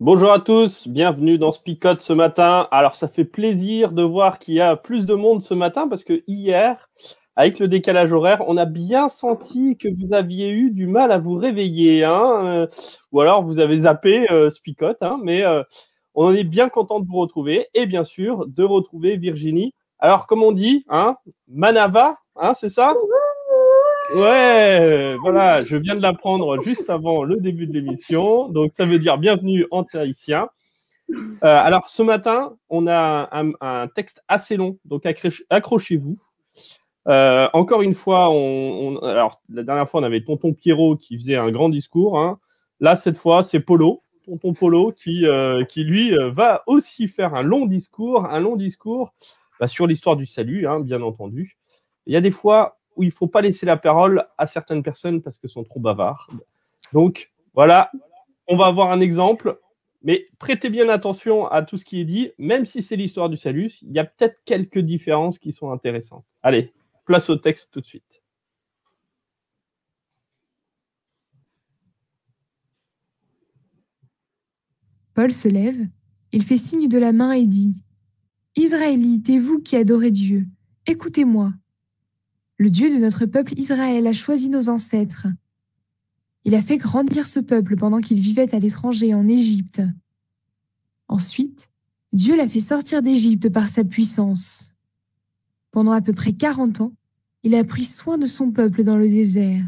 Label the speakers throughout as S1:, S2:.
S1: Bonjour à tous, bienvenue dans Spicote ce matin. Alors ça fait plaisir de voir qu'il y a plus de monde ce matin parce que hier, avec le décalage horaire, on a bien senti que vous aviez eu du mal à vous réveiller, hein, euh, ou alors vous avez zappé euh, Spicote, hein, mais euh, on est bien content de vous retrouver et bien sûr de retrouver Virginie. Alors comme on dit, hein, Manava, hein, c'est ça? Ouais, voilà, je viens de l'apprendre juste avant le début de l'émission, donc ça veut dire bienvenue en terricien. Euh, alors ce matin, on a un, texte assez long, donc accrochez-vous. Euh, encore une fois, alors la dernière fois on avait Tonton Pierrot qui faisait un grand discours. Hein. Là cette fois c'est Polo, Tonton Polo qui, euh, qui lui va aussi faire un long discours, un long discours bah, sur l'histoire du salut, hein, bien entendu. Il y a des fois où il ne faut pas laisser la parole à certaines personnes parce qu'elles sont trop bavardes. Donc, voilà, on va avoir un exemple, mais prêtez bien attention à tout ce qui est dit, même si c'est l'histoire du salut, il y a peut-être quelques différences qui sont intéressantes. Allez, place au texte tout de suite.
S2: Paul se lève, il fait signe de la main et dit Israélites et vous qui adorez Dieu, écoutez-moi. Le Dieu de notre peuple Israël a choisi nos ancêtres. Il a fait grandir ce peuple pendant qu'il vivait à l'étranger en Égypte. Ensuite, Dieu l'a fait sortir d'Égypte par sa puissance. Pendant à peu près quarante ans, il a pris soin de son peuple dans le désert.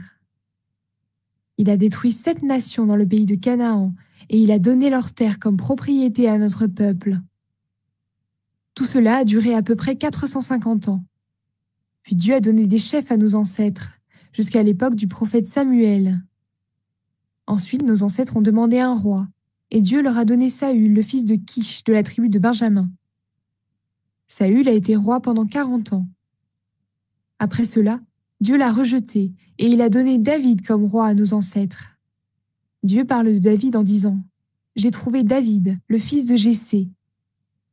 S2: Il a détruit sept nations dans le pays de Canaan et il a donné leurs terres comme propriété à notre peuple. Tout cela a duré à peu près 450 ans. Puis Dieu a donné des chefs à nos ancêtres, jusqu'à l'époque du prophète Samuel. Ensuite, nos ancêtres ont demandé un roi, et Dieu leur a donné Saül, le fils de Kish, de la tribu de Benjamin. Saül a été roi pendant quarante ans. Après cela, Dieu l'a rejeté, et il a donné David comme roi à nos ancêtres. Dieu parle de David en disant J'ai trouvé David, le fils de Jessé.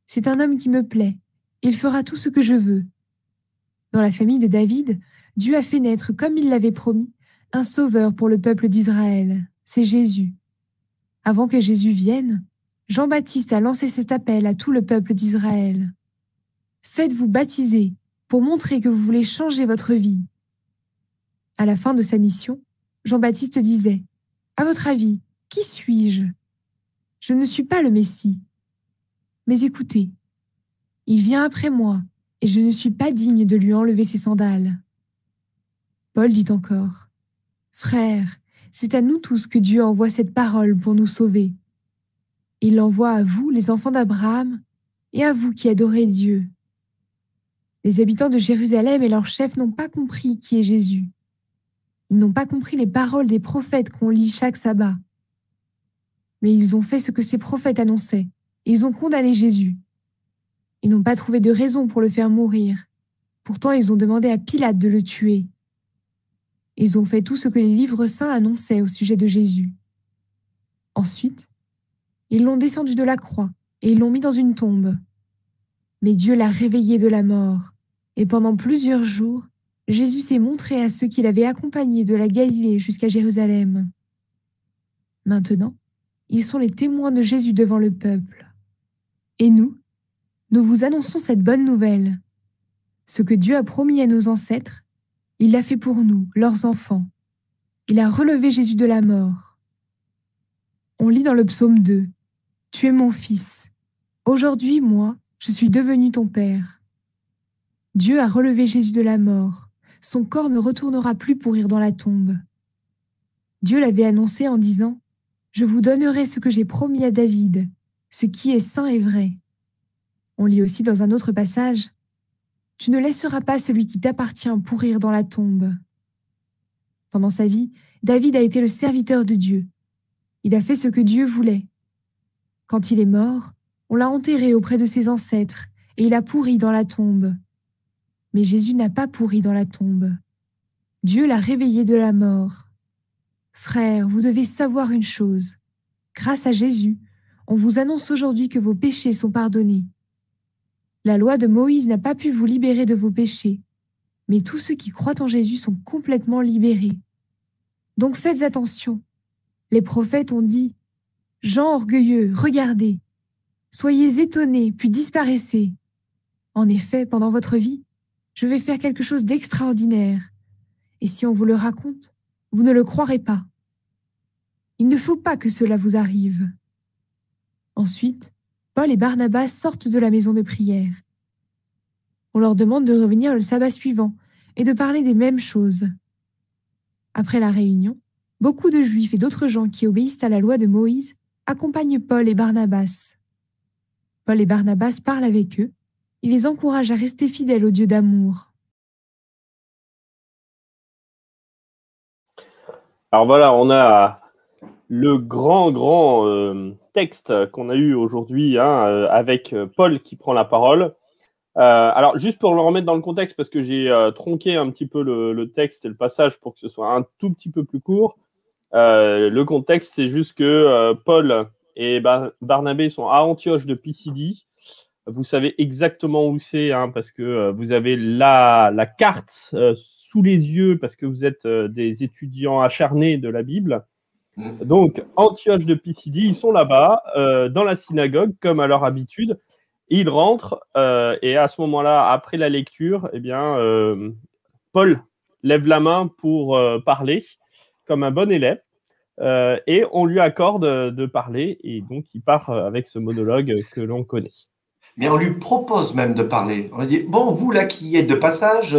S2: C'est un homme qui me plaît, il fera tout ce que je veux. Dans la famille de David, Dieu a fait naître, comme il l'avait promis, un sauveur pour le peuple d'Israël. C'est Jésus. Avant que Jésus vienne, Jean-Baptiste a lancé cet appel à tout le peuple d'Israël. Faites-vous baptiser pour montrer que vous voulez changer votre vie. À la fin de sa mission, Jean-Baptiste disait À votre avis, qui suis-je? Je ne suis pas le Messie. Mais écoutez, il vient après moi et je ne suis pas digne de lui enlever ses sandales. Paul dit encore, Frères, c'est à nous tous que Dieu envoie cette parole pour nous sauver. Il l'envoie à vous, les enfants d'Abraham, et à vous qui adorez Dieu. Les habitants de Jérusalem et leurs chefs n'ont pas compris qui est Jésus. Ils n'ont pas compris les paroles des prophètes qu'on lit chaque sabbat. Mais ils ont fait ce que ces prophètes annonçaient. Ils ont condamné Jésus. Ils n'ont pas trouvé de raison pour le faire mourir. Pourtant, ils ont demandé à Pilate de le tuer. Ils ont fait tout ce que les livres saints annonçaient au sujet de Jésus. Ensuite, ils l'ont descendu de la croix et ils l'ont mis dans une tombe. Mais Dieu l'a réveillé de la mort, et pendant plusieurs jours, Jésus s'est montré à ceux qui l'avaient accompagné de la Galilée jusqu'à Jérusalem. Maintenant, ils sont les témoins de Jésus devant le peuple. Et nous, nous vous annonçons cette bonne nouvelle. Ce que Dieu a promis à nos ancêtres, il l'a fait pour nous, leurs enfants. Il a relevé Jésus de la mort. On lit dans le psaume 2, Tu es mon fils. Aujourd'hui, moi, je suis devenu ton père. Dieu a relevé Jésus de la mort. Son corps ne retournera plus pourrir dans la tombe. Dieu l'avait annoncé en disant, Je vous donnerai ce que j'ai promis à David, ce qui est saint et vrai. On lit aussi dans un autre passage Tu ne laisseras pas celui qui t'appartient pourrir dans la tombe. Pendant sa vie, David a été le serviteur de Dieu. Il a fait ce que Dieu voulait. Quand il est mort, on l'a enterré auprès de ses ancêtres et il a pourri dans la tombe. Mais Jésus n'a pas pourri dans la tombe. Dieu l'a réveillé de la mort. Frères, vous devez savoir une chose. Grâce à Jésus, on vous annonce aujourd'hui que vos péchés sont pardonnés. La loi de Moïse n'a pas pu vous libérer de vos péchés, mais tous ceux qui croient en Jésus sont complètement libérés. Donc faites attention. Les prophètes ont dit, Gens orgueilleux, regardez. Soyez étonnés, puis disparaissez. En effet, pendant votre vie, je vais faire quelque chose d'extraordinaire. Et si on vous le raconte, vous ne le croirez pas. Il ne faut pas que cela vous arrive. Ensuite, Paul et Barnabas sortent de la maison de prière. On leur demande de revenir le sabbat suivant et de parler des mêmes choses. Après la réunion, beaucoup de Juifs et d'autres gens qui obéissent à la loi de Moïse accompagnent Paul et Barnabas. Paul et Barnabas parlent avec eux, ils les encouragent à rester fidèles au Dieu d'amour.
S1: Alors voilà, on a le grand, grand euh, texte qu'on a eu aujourd'hui hein, euh, avec euh, Paul qui prend la parole. alors, juste pour le remettre dans le contexte, parce que j'ai tronqué un petit peu le, texte et le passage pour que ce soit un tout petit peu plus court. le contexte, c'est juste que Paul et Barnabé sont à Antioche de Pisidie. Vous savez exactement où c'est, hein, parce que vous avez la carte sous les yeux, parce que vous êtes des étudiants acharnés de la Bible. Mm. Donc, Antioche de Pisidie, ils sont là-bas, euh, dans la synagogue, comme à leur habitude. Ils rentrent, euh, et à ce moment-là, après la lecture, eh bien, euh, Paul lève la main pour parler, comme un bon élève, et on lui accorde de parler, et donc il part avec ce monologue que l'on connaît.
S3: Mais on lui propose même de parler. On lui dit, bon, vous là qui êtes de passage,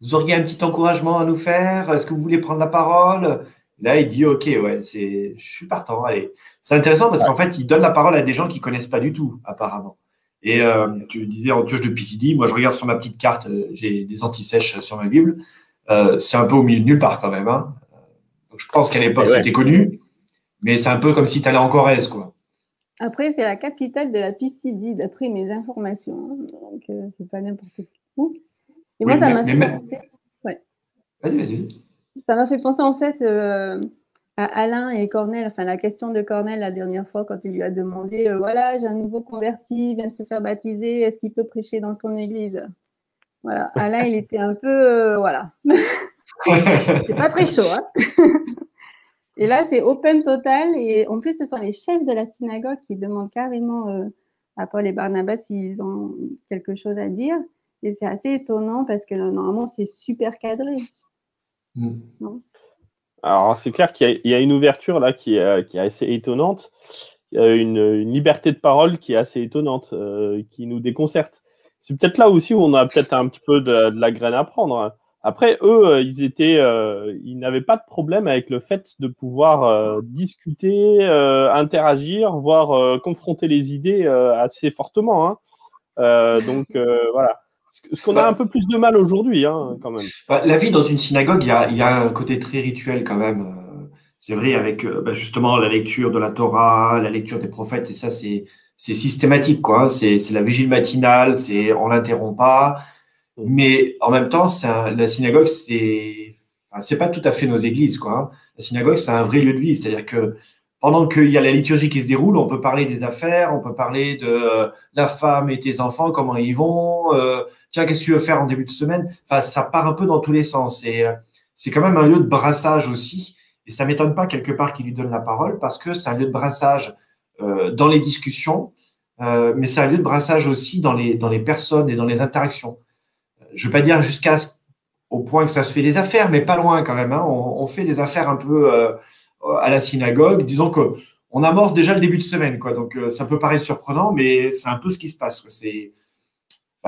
S3: vous auriez un petit encouragement à nous faire? Est-ce que vous voulez prendre la parole? Là, il dit OK, ouais, c'est, je suis partant. Allez, c'est intéressant parce qu'en fait, il donne la parole à des gens qui connaissent pas du tout, apparemment. Et euh, tu disais en tuche de PCD, moi je regarde sur ma petite carte, euh, j'ai des anti-sèches sur ma Bible. Euh, c'est un peu au milieu de nulle part quand même. Hein. Donc, je pense qu'à l'époque c'était connu, mais c'est un peu comme si tu allais en Corrèze, quoi.
S4: Après, c'est la capitale de la PCD, d'après mes informations. Hein. Donc, c'est pas n'importe où. Et moi, ça m'a fait. Ouais. Vas-y, vas-y. Ça m'a fait penser en fait euh, à Alain et Cornel, enfin la question de Cornel la dernière fois quand il lui a demandé euh, voilà, j'ai un nouveau converti, il vient de se faire baptiser, est-ce qu'il peut prêcher dans ton église? Voilà, Alain il était un peu euh, voilà. c'est pas très chaud. Hein et là c'est open total et en plus ce sont les chefs de la synagogue qui demandent carrément à Paul et Barnabas s'ils ont quelque chose à dire. Et c'est assez étonnant parce que normalement c'est super cadré.
S1: Mm. Alors, c'est clair qu'il y, a une ouverture là qui est, qui est assez étonnante. Il y a une, liberté de parole qui est assez étonnante, euh, qui nous déconcerte. C'est peut-être là aussi où on a peut-être un petit peu de, la graine à prendre. Après, eux, euh, ils étaient, euh, ils n'avaient pas de problème avec le fait de pouvoir discuter, interagir, voire confronter les idées assez fortement. Hein. donc voilà. Ce qu'on a bah. un peu plus de mal aujourd'hui, hein, quand même.
S3: Bah, la vie dans une synagogue, il y a, un côté très rituel quand même. Euh, c'est vrai, avec euh, bah, justement la lecture de la Torah, la lecture des prophètes, et ça, c'est systématique, quoi. Hein. C'est la vigile matinale, c'est on l'interrompt pas. Mais en même temps, la synagogue, c'est c'est pas tout à fait nos églises, quoi. Hein. La synagogue, c'est un vrai lieu de vie, c'est-à-dire que pendant qu'il y a la liturgie qui se déroule, on peut parler des affaires, on peut parler de euh, la femme et tes enfants, comment ils vont, euh, tiens, qu'est-ce que tu veux faire en début de semaine? Enfin, ça part un peu dans tous les sens. Et euh, c'est quand même un lieu de brassage aussi. Et ça m'étonne pas quelque part qu'il lui donne la parole parce que c'est un lieu de brassage euh, dans les discussions, euh, mais c'est un lieu de brassage aussi dans les, dans les personnes et dans les interactions. Je ne veux pas dire jusqu'à au point que ça se fait des affaires, mais pas loin quand même. Hein. On, on, fait des affaires un peu à la synagogue. Disons que on amorce déjà le début de semaine, quoi. Donc ça peut paraître surprenant, mais c'est un peu ce qui se passe. C'est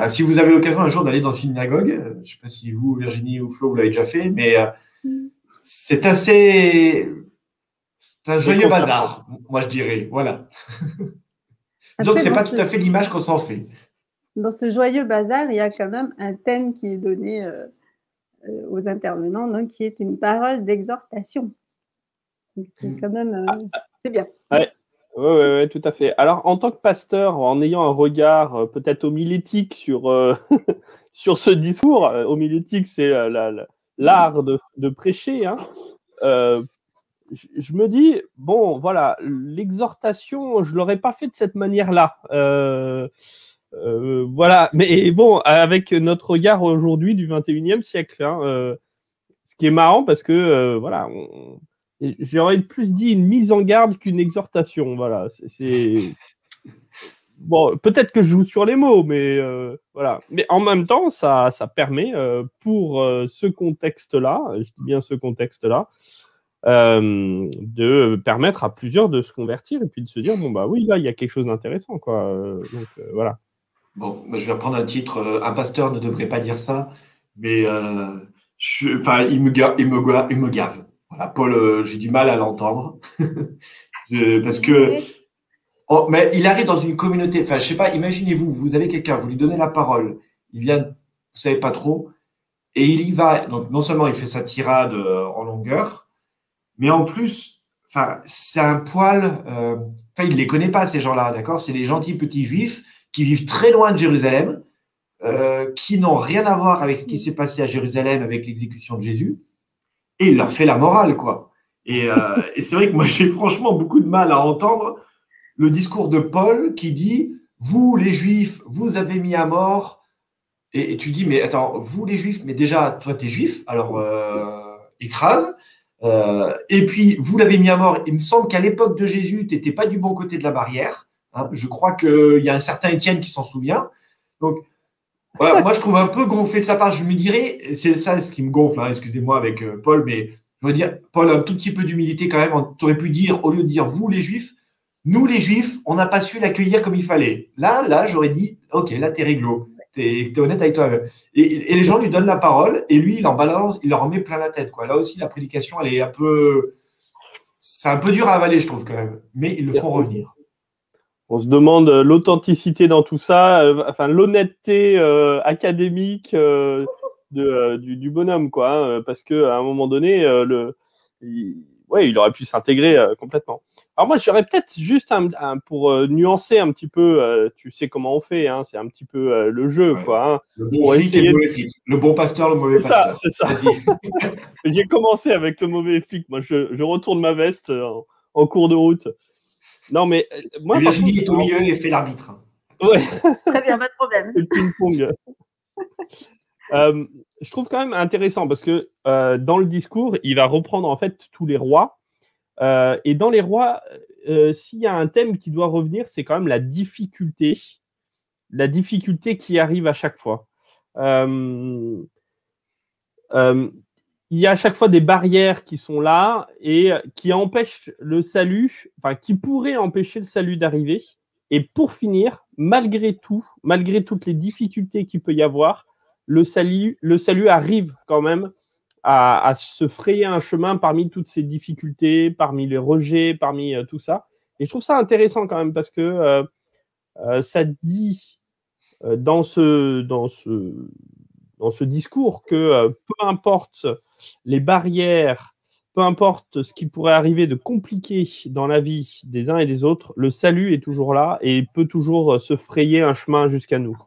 S3: si vous avez l'occasion un jour d'aller dans une synagogue, euh, je ne sais pas si vous, Virginie ou Flo, vous l'avez déjà fait, mais euh, mm. c'est assez. C'est un joyeux bazar, moi je dirais. Voilà. Disons que ce n'est pas tout à fait l'image qu'on s'en fait.
S4: Dans ce joyeux bazar, il y a quand même un thème qui est donné euh, aux intervenants, donc qui est une parole d'exhortation. C'est mm. quand même. c'est bien.
S1: Oui, ouais, tout à fait. Alors, en tant que pasteur, en ayant un regard euh, peut-être homilétique sur, euh, sur ce discours, euh, homilétique, c'est l'art de, de, prêcher, hein, je me dis, bon, voilà, l'exhortation, je ne l'aurais pas fait de cette manière-là. voilà, mais bon, avec notre regard aujourd'hui du 21e siècle, hein, ce qui est marrant parce que, voilà, on, j'aurais plus dit une mise en garde qu'une exhortation. Voilà, c'est bon, peut-être que je joue sur les mots, mais euh, voilà. Mais en même temps, ça, ça permet euh, pour euh, ce contexte-là, je dis bien ce contexte-là, de permettre à plusieurs de se convertir et puis de se dire bon bah oui là il y a quelque chose d'intéressant quoi. donc voilà.
S3: Bon, je vais reprendre un titre. Un pasteur ne devrait pas dire ça, mais je, il me il me, il me gave. Voilà, Paul, j'ai du mal à l'entendre parce que Oh, mais il arrive dans une communauté. Enfin, je sais pas, imaginez-vous, vous avez quelqu'un, vous lui donnez la parole, il vient, vous savez pas trop, et il y va. Donc, non seulement il fait sa tirade euh, en longueur, mais en plus, enfin, c'est un poil. Euh, enfin, il ne les connaît pas, ces gens-là, d'accord? C'est des gentils petits juifs qui vivent très loin de Jérusalem, euh, qui n'ont rien à voir avec ce qui s'est passé à Jérusalem avec l'exécution de Jésus, et il leur fait la morale, quoi. Et, et c'est vrai que moi, j'ai franchement beaucoup de mal à entendre le discours de Paul qui dit Vous, les Juifs, vous avez mis à mort. Et, tu dis Mais attends, vous, les Juifs, mais déjà, toi, tu es juif, alors euh, écrase. Euh, et puis, vous l'avez mis à mort. Il me semble qu'à l'époque de Jésus, tu n'étais pas du bon côté de la barrière. Hein. Je crois qu'il y a un certain Étienne qui s'en souvient. Donc, voilà, moi, je trouve un peu gonflé de sa part. Je me dirais, c'est ça ce qui me gonfle, hein, excusez-moi avec euh, Paul, mais je veux dire, Paul, un tout petit peu d'humilité quand même. Tu aurais pu dire, au lieu de dire vous, les Juifs, nous, les Juifs, on n'a pas su l'accueillir comme il fallait. Là, là, j'aurais dit, ok, là, t'es réglo. T'es es honnête avec toi. Et, et, les gens lui donnent la parole et lui, il en balance, il leur met plein la tête. Quoi. Là aussi, la prédication, elle est un peu. C'est un peu dur à avaler, je trouve, quand même. Mais ils le font revenir.
S1: On se demande l'authenticité dans tout ça, euh, enfin l'honnêteté euh, académique euh, de, du, bonhomme, quoi. Hein, parce qu'à un moment donné, le, ouais, il aurait pu s'intégrer complètement. Alors moi, j'aurais peut-être juste un, pour euh, nuancer un petit peu, euh, tu sais comment on fait, hein, c'est un petit peu euh, le jeu, quoi. Hein.
S3: le bon flic et le mauvais flic. Le bon pasteur, le mauvais pasteur.
S1: C'est ça, c'est ça. J'ai commencé avec le mauvais flic. Moi, je, retourne ma veste en, cours de route. Non, mais
S3: moi. Virginie est au milieu et fait l'arbitre.
S4: Ouais. Très bien, pas de problème.
S1: Le ping-pong. je trouve quand même intéressant parce que dans le discours, il va reprendre en fait tous les rois euh, et dans les rois, euh, s'il y a un thème qui doit revenir, c'est quand même la difficulté, la difficulté qui arrive à chaque fois. Euh, il y a à chaque fois des barrières qui sont là et qui empêchent le salut, enfin qui pourraient empêcher le salut d'arriver. Et pour finir, malgré tout, malgré toutes les difficultés qu'il peut y avoir, le salut, le salut arrive quand même à, se frayer un chemin parmi toutes ces difficultés, parmi les rejets, parmi euh, tout ça. Et je trouve ça intéressant quand même parce que euh, euh, ça dit dans, ce, dans, ce, dans ce discours que peu importe les barrières, peu importe ce qui pourrait arriver de compliqué dans la vie des uns et des autres, le salut est toujours là et peut toujours se frayer un chemin jusqu'à nous.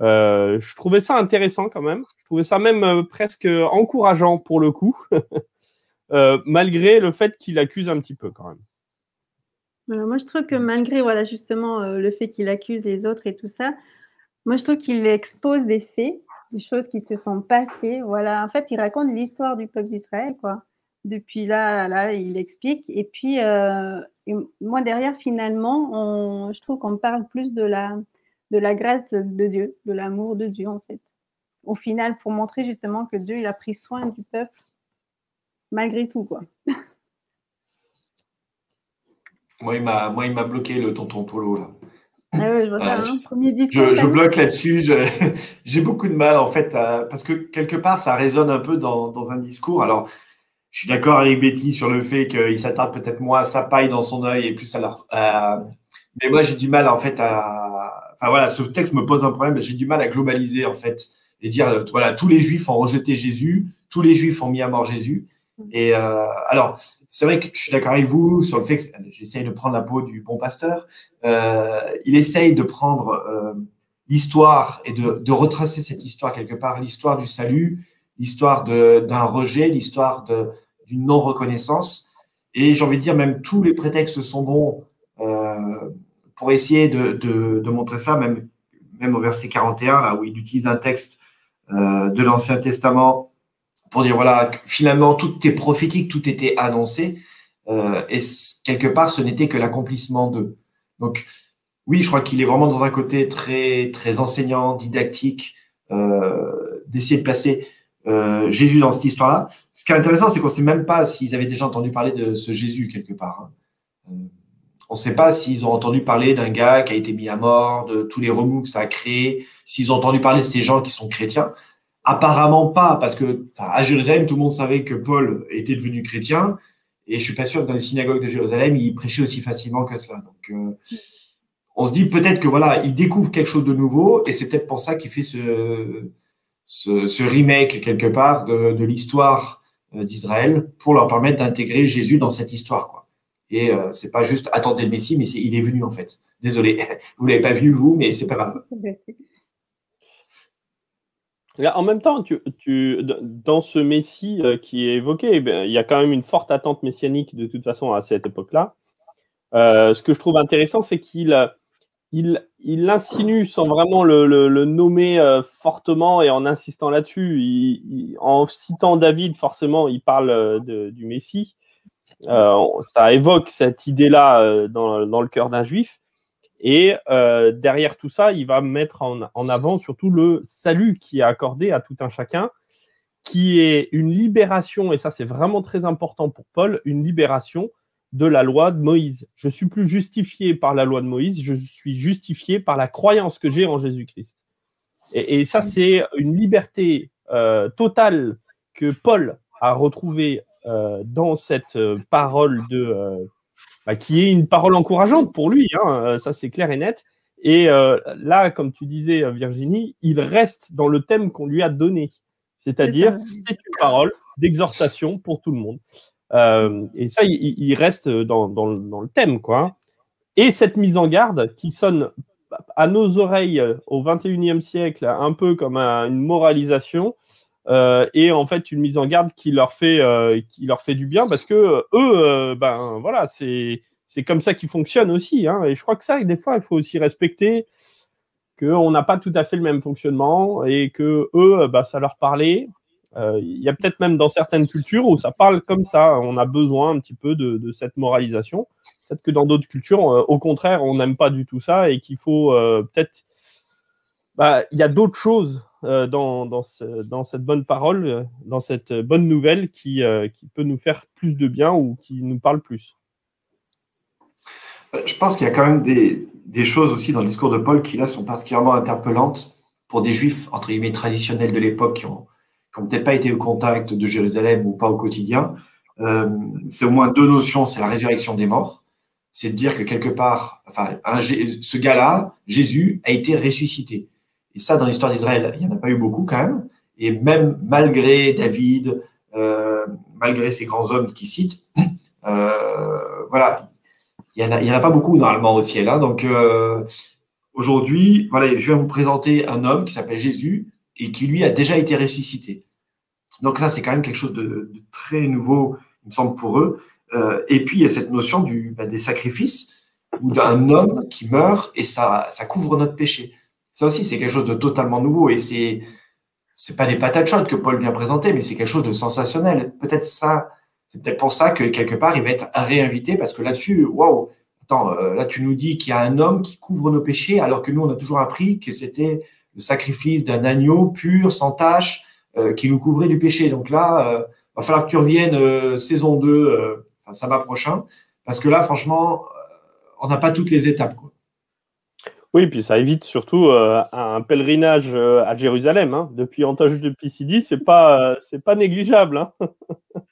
S1: Euh, je trouvais ça intéressant quand même. Je trouvais ça même euh, presque encourageant pour le coup, euh, malgré le fait qu'il accuse un petit peu quand même.
S4: moi, je trouve que malgré voilà justement le fait qu'il accuse les autres et tout ça, moi, je trouve qu'il expose des faits, des choses qui se sont passées. Voilà, en fait, il raconte l'histoire du peuple d'Israël, quoi. Depuis là, là, il explique. Et puis, moi, derrière, finalement, on, je trouve qu'on parle plus de la, de la grâce de Dieu, de l'amour de Dieu en fait. Au final, pour montrer justement que Dieu il a pris soin du peuple malgré tout quoi.
S3: Moi, il m'a bloqué le tonton Polo là.
S4: Ah je, vois ça, hein. Premier
S3: je, bloque là-dessus. j'ai beaucoup de mal en fait parce que quelque part ça résonne un peu dans, un discours. Alors, je suis d'accord avec Betty sur le fait qu'il s'attarde peut-être moins à sa paille dans son œil et plus à leur. mais moi, j'ai du mal en fait à, enfin voilà, ce texte me pose un problème. J'ai du mal à globaliser en fait et dire euh, voilà, tous les Juifs ont rejeté Jésus, tous les Juifs ont mis à mort Jésus. Et euh, alors, c'est vrai que je suis d'accord avec vous sur le fait que j'essaye de prendre la peau du bon pasteur. Euh, il essaye de prendre l'histoire et de, retracer cette histoire quelque part, l'histoire du salut, l'histoire d'un rejet, l'histoire d'une non-reconnaissance. Et j'ai envie de dire, même tous les prétextes sont bons pour essayer de, montrer ça, même, même au verset 41, là où il utilise un texte euh, de l'Ancien Testament pour dire voilà, finalement, tout était prophétique, tout était annoncé. Euh, et quelque part, ce n'était que l'accomplissement d'eux. Donc, oui, je crois qu'il est vraiment dans un côté très, très enseignant, didactique, euh, d'essayer de placer euh, Jésus dans cette histoire-là. Ce qui est intéressant, c'est qu'on ne sait même pas s'ils avaient déjà entendu parler de ce Jésus quelque part. Hein. On ne sait pas s'ils ont entendu parler d'un gars qui a été mis à mort, de tous les remous que ça a créé, s'ils ont entendu parler de ces gens qui sont chrétiens. Apparemment pas, parce que à Jérusalem, tout le monde savait que Paul était devenu chrétien, et je suis pas sûr que dans les synagogues de Jérusalem, il prêchait aussi facilement que cela. Donc, euh, on se dit peut-être que voilà, il découvre quelque chose de nouveau, et c'est peut-être pour ça qu'il fait ce, remake quelque part de, l'histoire euh, d'Israël pour leur permettre d'intégrer Jésus dans cette histoire. Quoi. Et euh, c'est pas juste attendez le Messie, mais il est venu en fait. Désolé, vous l'avez pas vu vous, mais c'est pas grave.
S1: En même temps, tu, dans ce Messie euh, qui est évoqué, eh il y a quand même une forte attente messianique de toute façon à cette époque-là. Euh, ce que je trouve intéressant, c'est qu'il il, l'insinue sans vraiment le, nommer euh, fortement et en insistant là-dessus. en citant David, forcément, il parle du Messie. ça évoque cette idée-là dans, le cœur d'un juif. Et euh, derrière tout ça, il va mettre en, avant surtout le salut qui est accordé à tout un chacun, qui est une libération, et ça c'est vraiment très important pour Paul, une libération de la loi de Moïse. Je suis plus justifié par la loi de Moïse, je suis justifié par la croyance que j'ai en Jésus-Christ. Et, ça c'est une liberté euh, totale que Paul a retrouvée euh, dans cette parole de qui est une parole encourageante pour lui, hein, euh, ça c'est clair et net. Et euh, là, comme tu disais, euh, Virginie, il reste dans le thème qu'on lui a donné. C'est-à-dire, c'est une parole d'exhortation pour tout le monde. et ça, il, reste dans, le thème. quoi. Et cette mise en garde qui sonne à nos oreilles au 21e siècle un peu comme une moralisation, et en fait une mise en garde qui leur fait, qui leur fait du bien parce que eux, ben voilà, c'est c'est comme ça qu'ils fonctionnent aussi. Hein, et je crois que ça, des fois, il faut aussi respecter qu'on n'a pas tout à fait le même fonctionnement et que eux, bah, ça leur parlait. Il y a peut-être même dans certaines cultures où ça parle comme ça. On a besoin un petit peu de, cette moralisation. Peut-être que dans d'autres cultures, au contraire, on n'aime pas du tout ça et qu'il faut peut-être. Bah, il y a d'autres choses euh, dans, dans, cette bonne parole, euh, dans cette bonne nouvelle qui, euh, qui, peut nous faire plus de bien ou qui nous parle plus.
S3: Je pense qu'il y a quand même des, choses aussi dans le discours de Paul qui là sont particulièrement interpellantes pour des juifs entre guillemets traditionnels de l'époque qui ont, peut-être pas été au contact de Jérusalem ou pas au quotidien. c'est au moins deux notions, c'est la résurrection des morts, c'est de dire que quelque part, enfin, ce gars-là, Jésus, a été ressuscité. Et ça, dans l'histoire d'Israël, il n'y en a pas eu beaucoup quand même. Et même malgré David, euh, malgré ces grands hommes qui citent, euh, voilà, il n'y en, a pas beaucoup normalement au ciel. Hein. Donc euh, aujourd'hui, voilà, je vais vous présenter un homme qui s'appelle Jésus et qui lui a déjà été ressuscité. Donc ça, c'est quand même quelque chose de, très nouveau, il me semble, pour eux. Euh, et puis il y a cette notion bah, des sacrifices ou d'un homme qui meurt et ça, ça couvre notre péché. Ça aussi, c'est quelque chose de totalement nouveau et c'est c'est pas des patates chaudes que Paul vient présenter, mais c'est quelque chose de sensationnel. Peut-être ça, c'est peut-être pour ça que quelque part il va être réinvité parce que là-dessus, waouh, attends, euh, là tu nous dis qu'il y a un homme qui couvre nos péchés alors que nous on a toujours appris que c'était le sacrifice d'un agneau pur, sans tache, euh, qui nous couvrait du péché. Donc là, il euh, va falloir que tu reviennes saison 2, enfin prochain, parce que là, franchement, on n'a pas toutes les étapes. Quoi.
S1: Oui, puis ça évite surtout euh, un pèlerinage euh, à Jérusalem. Hein. Depuis Antioche de Pisidie, c'est pas, euh, pas négligeable. Hein.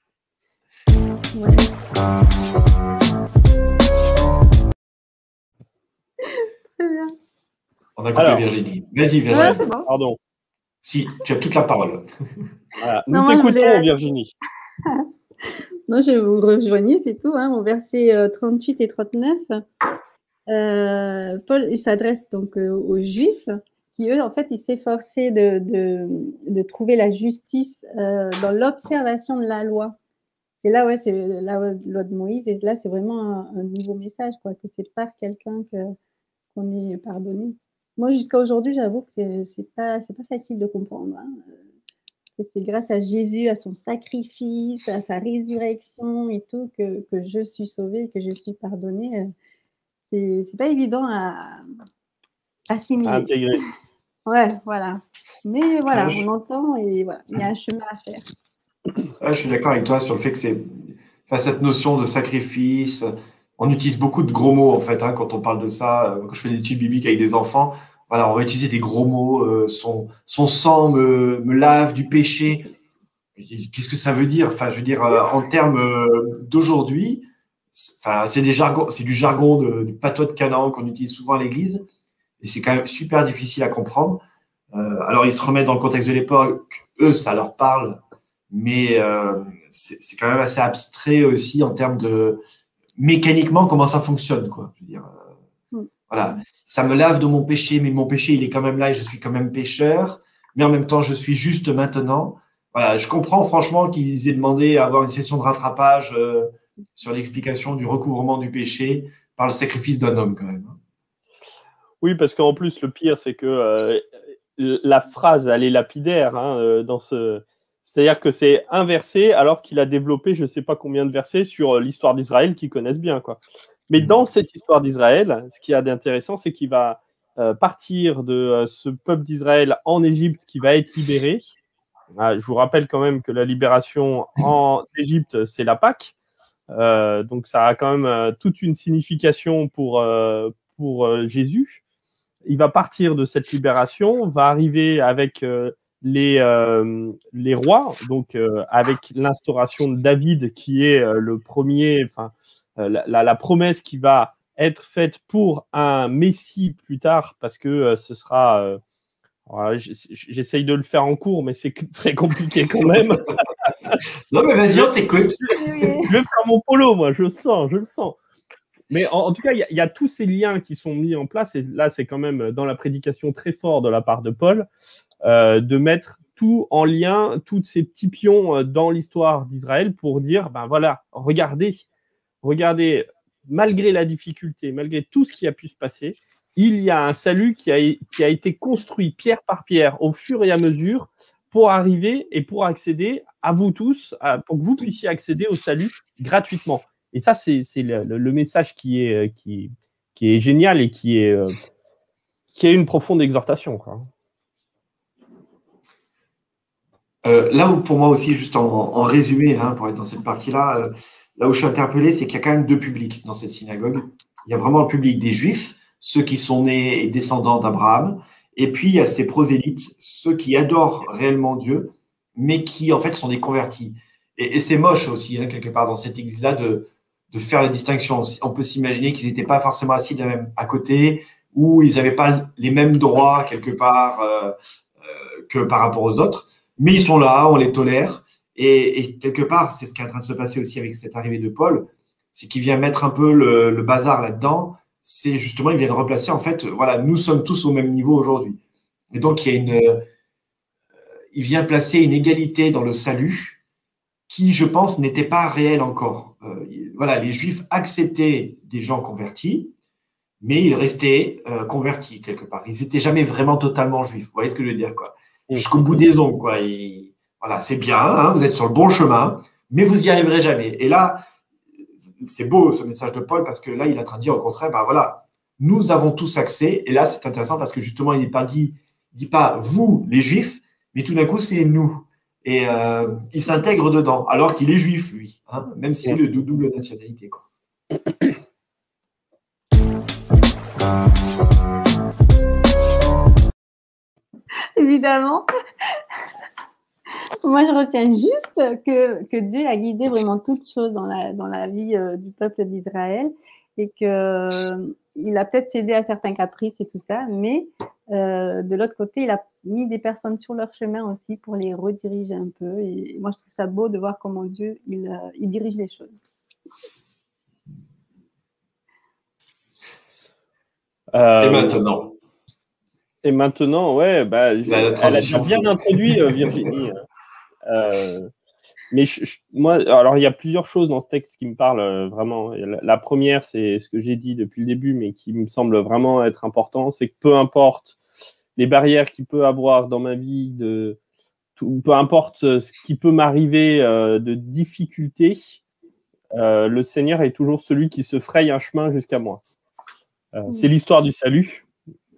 S3: On a coupé Virginie. Vas-y, Virginie.
S1: Pardon.
S3: Si, tu as toute la parole.
S1: Nous t'écoutons, Virginie.
S4: non, je vous rejoigner, c'est tout. Hein, au verset 38 et 39. Euh, Paul s'adresse donc euh, aux Juifs qui, eux, en fait, ils s'efforçaient de, de, trouver la justice euh, dans l'observation de la loi. Et là, ouais, c'est la loi de Moïse. Et là, c'est vraiment un, nouveau message, quoi, que c'est par quelqu'un qu'on est pardonné. Moi, jusqu'à aujourd'hui, j'avoue que c'est pas, pas facile de comprendre. Hein. c'est grâce à Jésus, à son sacrifice, à sa résurrection et tout que, je suis sauvée, que je suis pardonnée. C'est pas évident à, assimiler. À
S1: intégrer.
S4: Ouais, voilà. Mais voilà, on entend et voilà, il y a un chemin à faire.
S3: Je suis d'accord avec toi sur le fait que c'est enfin, cette notion de sacrifice. On utilise beaucoup de gros mots en fait hein, quand on parle de ça. Quand je fais des études bibliques avec des enfants, voilà, on va utiliser des gros mots. Euh, son, sang me, lave du péché. Qu'est-ce que ça veut dire? Enfin, je veux dire, euh, en termes euh, d'aujourd'hui, c'est du jargon de, du patois de Canaan qu'on utilise souvent à l'Église, et c'est quand même super difficile à comprendre. alors, ils se remettent dans le contexte de l'époque. Eux, ça leur parle, mais c'est quand même assez abstrait aussi en termes de mécaniquement comment ça fonctionne, quoi. Je veux dire, voilà, ça me lave de mon péché, mais mon péché, il est quand même là et je suis quand même pécheur. Mais en même temps, je suis juste maintenant. Voilà, je comprends franchement qu'ils aient demandé à avoir une session de rattrapage euh, sur l'explication du recouvrement du péché par le sacrifice d'un homme, quand même. Hein.
S1: Oui, parce qu'en plus, le pire, c'est que euh, la phrase, elle est lapidaire hein, euh, dans ce. C'est-à-dire que c'est inversé alors qu'il a développé je ne sais pas combien de versets sur l'histoire d'Israël qu'ils connaissent bien. Quoi. Mais dans cette histoire d'Israël, ce qui a d'intéressant, c'est qu'il va euh, partir de euh, ce peuple d'Israël en Égypte qui va être libéré. Ah, je vous rappelle quand même que la libération en Égypte, c'est la Pâque. Euh, donc ça a quand même toute une signification pour, pour Jésus. Il va partir de cette libération, va arriver avec les, les rois, donc avec l'instauration de David qui est le premier, enfin euh, la, promesse qui va être faite pour un Messie plus tard, parce que euh, ce sera. Euh, j'essaye de le faire en cours, mais c'est très compliqué quand même.
S3: non, mais vas-y, on t'écoute.
S1: je vais faire mon polo, moi, je le sens, je le sens. Mais en, tout cas, il y, a tous ces liens qui sont mis en place, et là, c'est quand même dans la prédication très fort de la part de Paul, de mettre tout en lien, tous ces petits pions dans l'histoire d'Israël pour dire, ben voilà, regardez, regardez, malgré la difficulté, malgré tout ce qui a pu se passer, il y a un salut qui a, qui a été construit pierre par pierre au fur et à mesure pour arriver et pour accéder à vous tous, pour que vous puissiez accéder au salut gratuitement. Et ça, c'est le, message qui est, qui, qui est génial et qui est, qui est une profonde exhortation.
S3: Euh, là où pour moi aussi, juste en, résumé, hein, pour être dans cette partie-là, euh, là où je suis interpellé, c'est qu'il y a quand même deux publics dans cette synagogue. Il y a vraiment le public des Juifs, ceux qui sont nés et descendants d'Abraham, et puis il y a ces prosélytes, ceux qui adorent réellement Dieu, mais qui en fait sont des convertis. Et, c'est moche aussi, hein, quelque part, dans cette église-là, de, faire la distinction. On peut s'imaginer qu'ils n'étaient pas forcément assis à côté, ou ils n'avaient pas les mêmes droits, quelque part, euh, que par rapport aux autres, mais ils sont là, on les tolère. Et, quelque part, c'est ce qui est en train de se passer aussi avec cette arrivée de Paul, c'est qu'il vient mettre un peu le, bazar là-dedans. C'est justement, il vient de replacer, en fait, voilà, nous sommes tous au même niveau aujourd'hui. Et donc, il y a une, euh, il vient placer une égalité dans le salut qui, je pense, n'était pas réelle encore. Euh, voilà, les Juifs acceptaient des gens convertis, mais ils restaient euh, convertis quelque part. Ils n'étaient jamais vraiment totalement juifs. Vous voyez ce que je veux dire, quoi Jusqu'au bout des ongles, quoi. Voilà, c'est bien, hein, vous êtes sur le bon chemin, mais vous n'y arriverez jamais. Et là, c'est beau ce message de Paul parce que là, il est en train de dire au contraire, ben voilà, nous avons tous accès. Et là, c'est intéressant parce que justement, il n'est pas dit, dit pas vous, les Juifs, mais tout d'un coup, c'est nous. Et euh, il s'intègre dedans, alors qu'il est juif, lui, hein, même s'il est de double nationalité.
S4: Évidemment. Moi, je retiens juste que, que, Dieu a guidé vraiment toutes choses dans la, dans la vie euh, du peuple d'Israël et qu'il euh, a peut-être cédé à certains caprices et tout ça, mais euh, de l'autre côté, il a mis des personnes sur leur chemin aussi pour les rediriger un peu. Et moi, je trouve ça beau de voir comment Dieu, il, il dirige les choses.
S3: et maintenant
S1: Et maintenant, ouais, bah, elle a bien introduit Virginie. Euh, mais moi, alors il y a plusieurs choses dans ce texte qui me parlent euh, vraiment. La, première, c'est ce que j'ai dit depuis le début, mais qui me semble vraiment être important, c'est que peu importe les barrières qu'il peut avoir dans ma vie de peu importe ce qui peut m'arriver de difficultés, le Seigneur est toujours celui qui se fraye un chemin jusqu'à moi. c'est l'histoire du salut.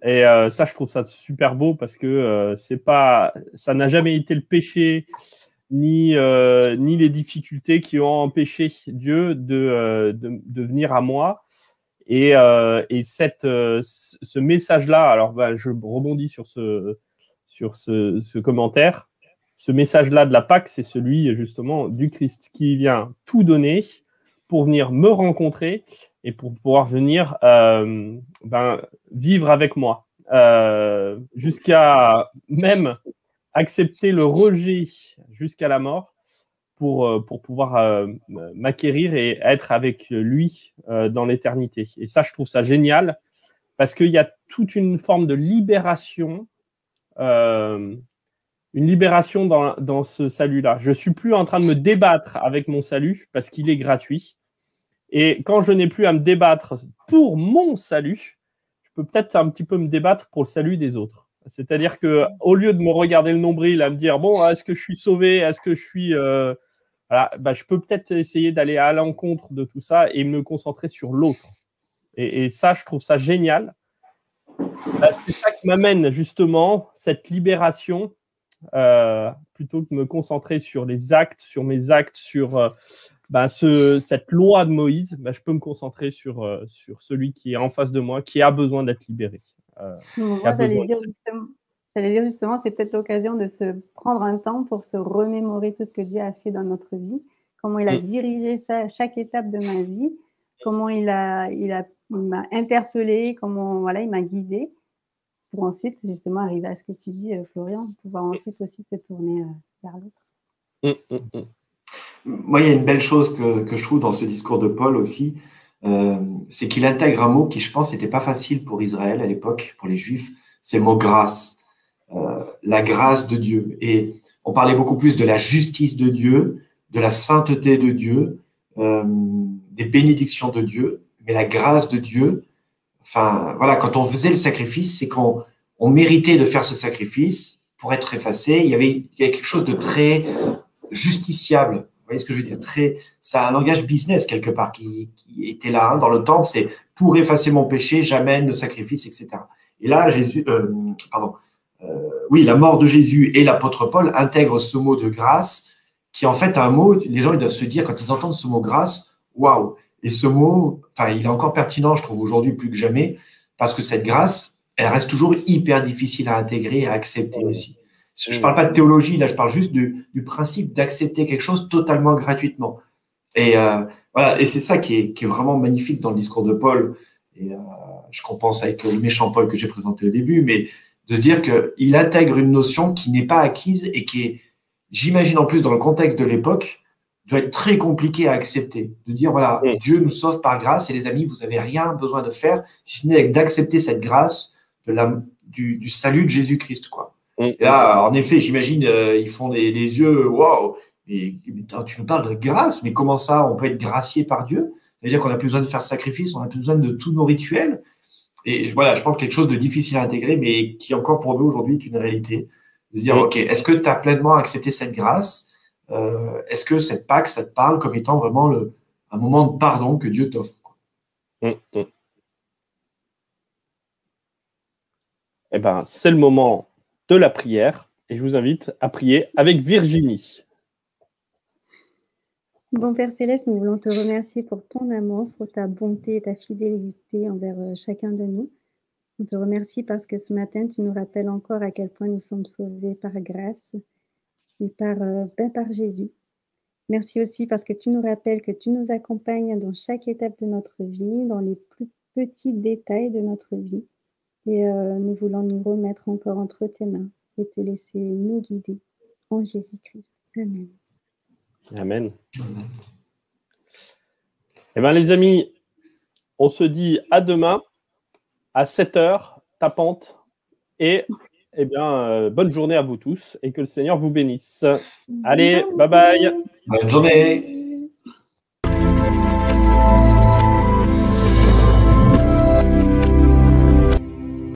S1: Et ça, je trouve ça super beau parce que c'est pas, ça n'a jamais été le péché ni, ni les difficultés qui ont empêché Dieu de, de venir à moi. Et, euh, et cette, euh, ce message-là, alors bah, je rebondis sur ce, sur ce, ce commentaire. Ce message-là de la Pâque, c'est celui justement du Christ qui vient tout donner pour venir me rencontrer et pour pouvoir venir euh, ben, vivre avec moi. Euh, jusqu'à même accepter le rejet jusqu'à la mort pour, euh, pour pouvoir euh, m'acquérir et être avec lui euh, dans l'éternité. Et ça, je trouve ça génial parce qu'il y a toute une forme de libération, une libération dans, dans ce salut-là. Je suis plus en train de me débattre avec mon salut parce qu'il est gratuit. Et quand je n'ai plus à me débattre pour mon salut, je peux peut-être un petit peu me débattre pour le salut des autres. C'est-à-dire que au lieu de me regarder le nombril, à me dire bon, est-ce que je suis sauvé, est-ce que je suis bah, je peux peut-être essayer d'aller à l'encontre de tout ça et me concentrer sur l'autre. Et, ça, je trouve ça génial. Bah, c'est ça qui m'amène justement cette libération, euh, plutôt que de me concentrer sur les actes, sur mes actes, sur euh, bah, ce, cette loi de Moïse, je peux me concentrer sur, euh, sur celui qui est en face de moi, qui a besoin d'être libéré.
S4: moi, j'allais dire justement, J'allais dire justement, c'est peut-être l'occasion de se prendre un temps pour se remémorer tout ce que Dieu a fait dans notre vie, comment il a mm. dirigé ça, chaque étape de ma vie, comment il a, il a, m'a interpellé, comment voilà, il m'a guidé, pour ensuite justement arriver à ce que tu dis, euh, Florian, pouvoir ensuite aussi se tourner euh, vers l'autre.
S3: Mm, mm, Moi, il y a une belle chose que, que je trouve dans ce discours de Paul aussi, euh, c'est qu'il intègre un mot qui, je pense, n'était pas facile pour Israël à l'époque, pour les Juifs, c'est le mot grâce. Euh, la grâce de Dieu. Et on parlait beaucoup plus de la justice de Dieu, de la sainteté de Dieu, euh, des bénédictions de Dieu, mais la grâce de Dieu, enfin voilà, quand on faisait le sacrifice, c'est qu'on on méritait de faire ce sacrifice pour être effacé. Il y avait, il y avait quelque chose de très justiciable. Voyez ce que je veux dire Très, ça a un langage business quelque part qui, était là hein, dans le temple. C'est pour effacer mon péché, j'amène le sacrifice, etc. Et là, Jésus, euh, pardon, euh, oui, la mort de Jésus et l'apôtre Paul intègrent ce mot de grâce, qui en fait un mot, les gens doivent se dire quand ils entendent ce mot grâce, waouh Et ce mot, enfin, il est encore pertinent, je trouve, aujourd'hui plus que jamais, parce que cette grâce, elle reste toujours hyper difficile à intégrer et à accepter aussi. Je ne parle pas de théologie, là, je parle juste du, principe d'accepter quelque chose totalement gratuitement. Et euh, voilà, et c'est ça qui est, qui est, vraiment magnifique dans le discours de Paul. Et euh, je compense avec le méchant Paul que j'ai présenté au début, mais de se dire qu'il intègre une notion qui n'est pas acquise et qui est, j'imagine en plus dans le contexte de l'époque, doit être très compliqué à accepter. De dire, voilà, Dieu nous sauve par grâce et les amis, vous n'avez rien besoin de faire, si ce n'est d'accepter cette grâce de la, du, salut de Jésus-Christ. quoi. Et là, en effet, j'imagine, euh, ils font les, yeux, waouh, mais, tu nous parles de grâce, mais comment ça, on peut être gracié par Dieu? C'est-à-dire qu'on n'a plus besoin de faire sacrifice, on n'a plus besoin de tous nos rituels? Et voilà, je pense quelque chose de difficile à intégrer, mais qui encore pour nous aujourd'hui est une réalité. De dire, OK, est-ce que tu as pleinement accepté cette grâce? Euh, Est-ce que cette Pâque, ça te parle comme étant vraiment le, un moment de pardon que Dieu t'offre
S1: hum, hum. Eh ben, c'est le moment de la prière et je vous invite à prier avec Virginie.
S4: Bon Père Céleste, nous voulons te remercier pour ton amour, pour ta bonté et ta fidélité envers euh, chacun de nous. On te remercie parce que ce matin, tu nous rappelles encore à quel point nous sommes sauvés par grâce et par, euh, ben, par Jésus. Merci aussi parce que tu nous rappelles que tu nous accompagnes dans chaque étape de notre vie, dans les plus petits détails de notre vie. Et euh, nous voulons nous remettre encore entre tes mains et te laisser nous guider en Jésus-Christ. Amen.
S1: Amen. Eh bien, les amis, on se dit à demain à 7 h tapante. Et eh bien, euh, bonne journée à vous tous et que le Seigneur vous bénisse. Allez, bye bye.
S3: Bonne journée.